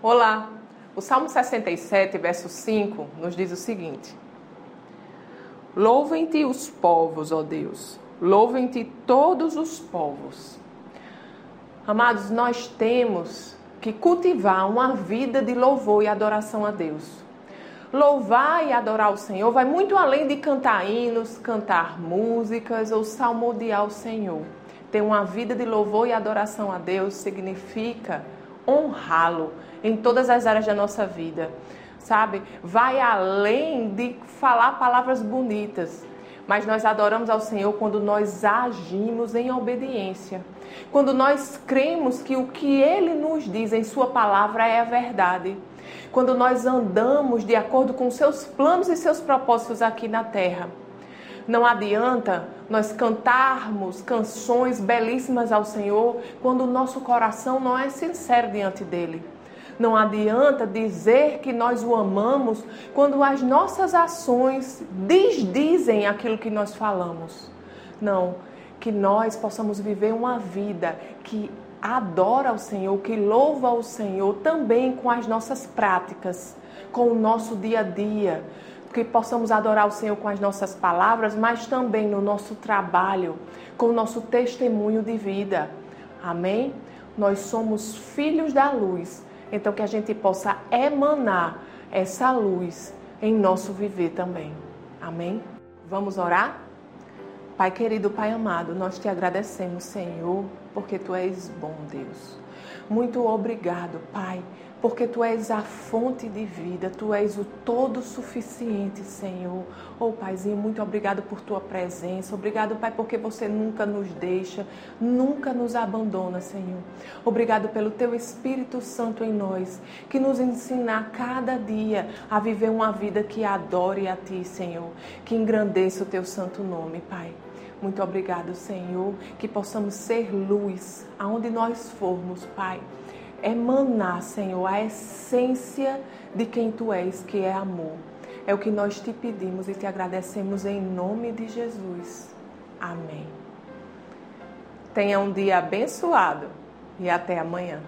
Olá! O Salmo 67, verso 5, nos diz o seguinte: Louvem-te os povos, ó Deus, louvem-te todos os povos. Amados, nós temos que cultivar uma vida de louvor e adoração a Deus. Louvar e adorar o Senhor vai muito além de cantar hinos, cantar músicas ou salmodiar o Senhor. Ter uma vida de louvor e adoração a Deus significa honrá-lo em todas as áreas da nossa vida, sabe? Vai além de falar palavras bonitas, mas nós adoramos ao Senhor quando nós agimos em obediência. Quando nós cremos que o que Ele nos diz em Sua palavra é a verdade. Quando nós andamos de acordo com seus planos e seus propósitos aqui na terra. Não adianta nós cantarmos canções belíssimas ao Senhor quando o nosso coração não é sincero diante dele. Não adianta dizer que nós o amamos quando as nossas ações desdizem aquilo que nós falamos. Não, que nós possamos viver uma vida que adora ao Senhor, que louva ao Senhor também com as nossas práticas, com o nosso dia a dia, que possamos adorar o Senhor com as nossas palavras, mas também no nosso trabalho, com o nosso testemunho de vida. Amém? Nós somos filhos da luz, então que a gente possa emanar essa luz em nosso viver também. Amém? Vamos orar? Pai querido, Pai amado, nós te agradecemos, Senhor, porque tu és bom, Deus. Muito obrigado, Pai porque tu és a fonte de vida, tu és o todo suficiente, Senhor. Oh, Paizinho, muito obrigado por tua presença. Obrigado, Pai, porque você nunca nos deixa, nunca nos abandona, Senhor. Obrigado pelo teu Espírito Santo em nós, que nos ensina a cada dia a viver uma vida que adore a ti, Senhor, que engrandeça o teu santo nome, Pai. Muito obrigado, Senhor, que possamos ser luz aonde nós formos, Pai emanar, Senhor, a essência de quem tu és, que é amor. É o que nós te pedimos e te agradecemos em nome de Jesus. Amém. Tenha um dia abençoado e até amanhã.